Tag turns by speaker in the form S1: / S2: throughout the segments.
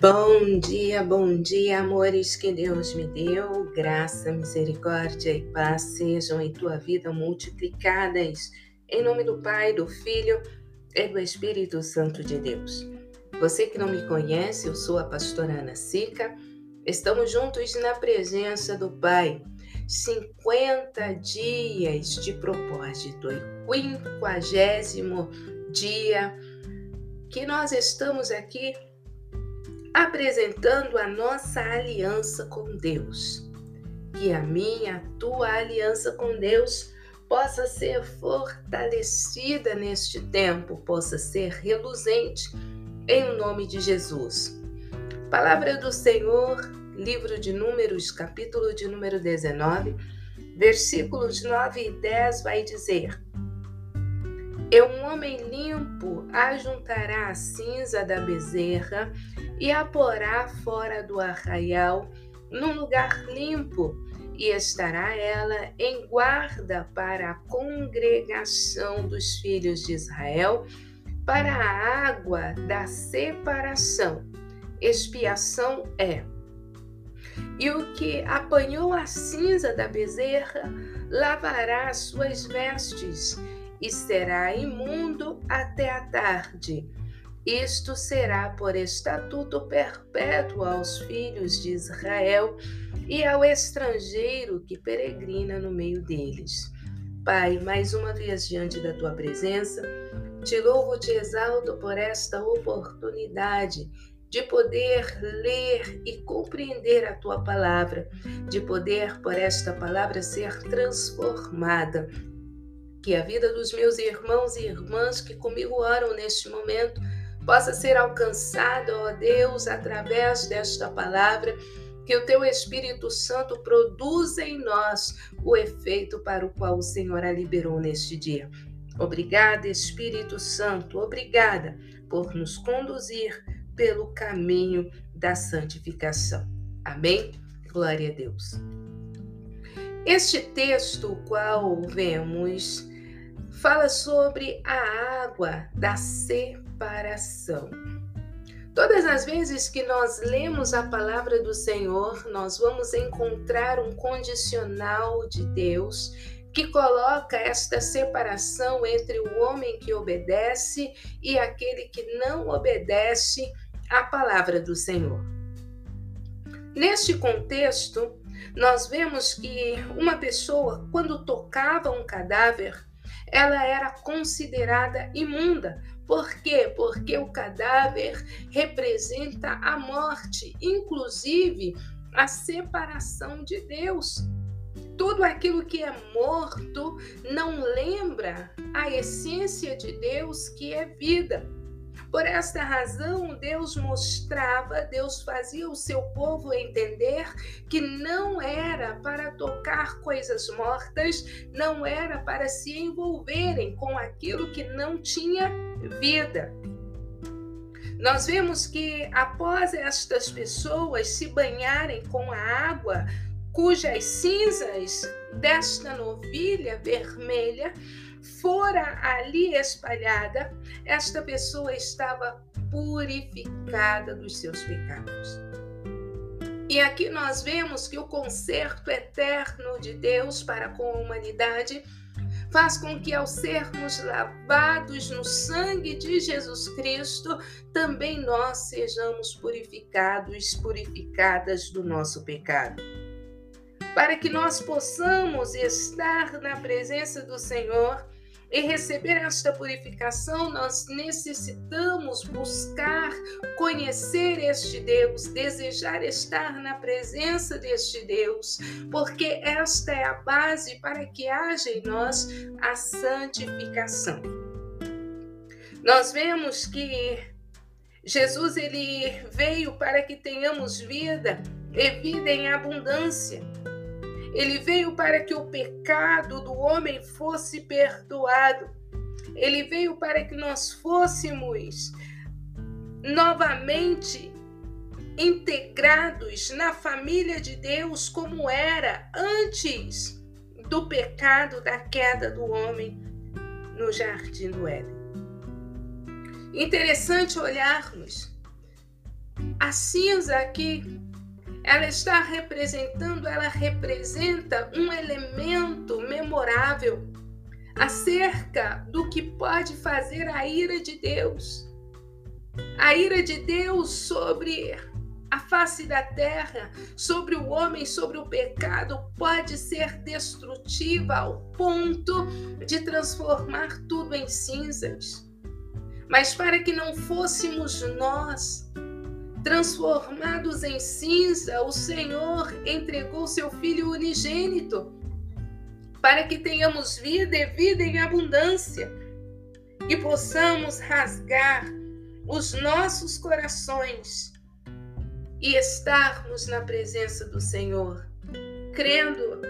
S1: Bom dia, bom dia, amores que Deus me deu. Graça, misericórdia e paz sejam em tua vida multiplicadas. Em nome do Pai, do Filho e do Espírito Santo de Deus. Você que não me conhece, eu sou a pastora Ana Sica. Estamos juntos na presença do Pai. 50 dias de propósito e 50 dia que nós estamos aqui apresentando a nossa aliança com Deus. Que a minha, a tua aliança com Deus possa ser fortalecida neste tempo, possa ser reluzente em nome de Jesus. Palavra do Senhor, livro de Números, capítulo de número 19, versículos 9 e 10 vai dizer: e um homem limpo ajuntará a cinza da bezerra e a porá fora do arraial, num lugar limpo, e estará ela em guarda para a congregação dos filhos de Israel, para a água da separação. Expiação é. E o que apanhou a cinza da bezerra lavará as suas vestes e será imundo até a tarde. Isto será por estatuto perpétuo aos filhos de Israel e ao estrangeiro que peregrina no meio deles. Pai, mais uma vez diante da tua presença, te louvo, te exalto por esta oportunidade de poder ler e compreender a tua palavra, de poder por esta palavra ser transformada que a vida dos meus irmãos e irmãs que comigo oram neste momento possa ser alcançada, ó Deus, através desta palavra, que o teu Espírito Santo produza em nós o efeito para o qual o Senhor a liberou neste dia. Obrigada, Espírito Santo, obrigada por nos conduzir pelo caminho da santificação. Amém? Glória a Deus. Este texto, qual vemos fala sobre a água da separação. Todas as vezes que nós lemos a palavra do Senhor, nós vamos encontrar um condicional de Deus que coloca esta separação entre o homem que obedece e aquele que não obedece à palavra do Senhor. Neste contexto, nós vemos que uma pessoa, quando tocava um cadáver, ela era considerada imunda. Por quê? Porque o cadáver representa a morte, inclusive a separação de Deus. Tudo aquilo que é morto não lembra a essência de Deus, que é vida. Por esta razão, Deus mostrava, Deus fazia o seu povo entender que não era para tocar coisas mortas, não era para se envolverem com aquilo que não tinha vida. Nós vemos que após estas pessoas se banharem com a água, cujas cinzas desta novilha vermelha fora ali espalhada, esta pessoa estava purificada dos seus pecados. E aqui nós vemos que o conserto eterno de Deus para com a humanidade faz com que, ao sermos lavados no sangue de Jesus Cristo, também nós sejamos purificados, purificadas do nosso pecado. Para que nós possamos estar na presença do Senhor, e receber esta purificação, nós necessitamos buscar conhecer este Deus, desejar estar na presença deste Deus, porque esta é a base para que haja em nós a santificação. Nós vemos que Jesus ele veio para que tenhamos vida e vida em abundância. Ele veio para que o pecado do homem fosse perdoado. Ele veio para que nós fôssemos novamente integrados na família de Deus como era antes do pecado da queda do homem no jardim do Éden. Interessante olharmos a cinza aqui, ela está representando, ela representa um elemento memorável acerca do que pode fazer a ira de Deus. A ira de Deus sobre a face da terra, sobre o homem, sobre o pecado, pode ser destrutiva ao ponto de transformar tudo em cinzas. Mas para que não fôssemos nós transformados em cinza, o Senhor entregou seu Filho unigênito para que tenhamos vida e vida em abundância e possamos rasgar os nossos corações e estarmos na presença do Senhor, crendo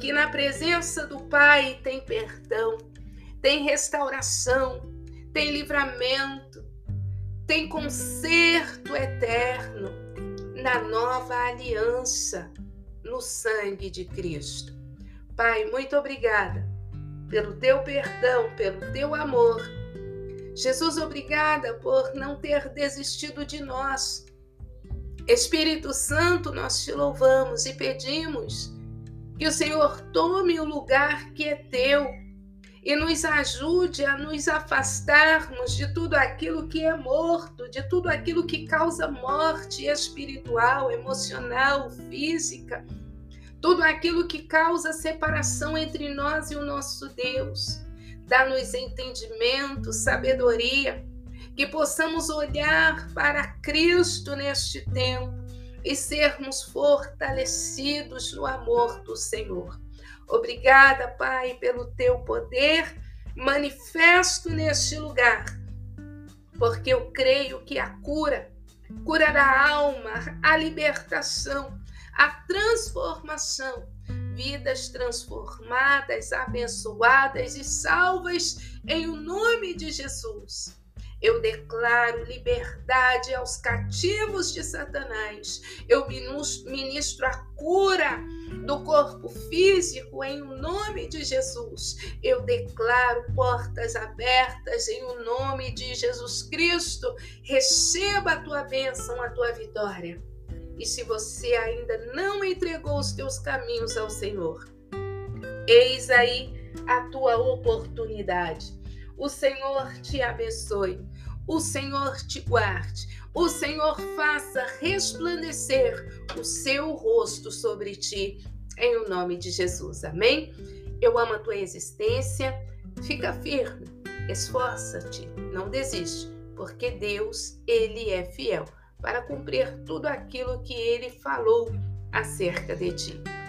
S1: que na presença do Pai tem perdão, tem restauração, tem livramento, tem conserto eterno na nova aliança no sangue de Cristo. Pai, muito obrigada pelo teu perdão, pelo teu amor. Jesus, obrigada por não ter desistido de nós Espírito Santo, nós te louvamos e pedimos que o Senhor tome o lugar que é teu e nos ajude a nos afastarmos de tudo aquilo que é morto, de tudo aquilo que causa morte espiritual, emocional, física, tudo aquilo que causa separação entre nós e o nosso Deus. Dá-nos entendimento, sabedoria que possamos olhar para Cristo neste tempo e sermos fortalecidos no amor do Senhor. Obrigada, Pai, pelo teu poder manifesto neste lugar, porque eu creio que a cura, cura da alma, a libertação, a transformação, vidas transformadas, abençoadas e salvas em o nome de Jesus eu declaro liberdade aos cativos de Satanás. Eu ministro a cura do corpo físico em nome de Jesus. Eu declaro portas abertas em o nome de Jesus Cristo. Receba a tua bênção, a tua vitória. E se você ainda não entregou os teus caminhos ao Senhor, eis aí a tua oportunidade o Senhor te abençoe. O Senhor te guarde. O Senhor faça resplandecer o seu rosto sobre ti. Em o nome de Jesus. Amém? Eu amo a tua existência. Fica firme. Esforça-te. Não desiste. Porque Deus, Ele é fiel para cumprir tudo aquilo que Ele falou acerca de ti.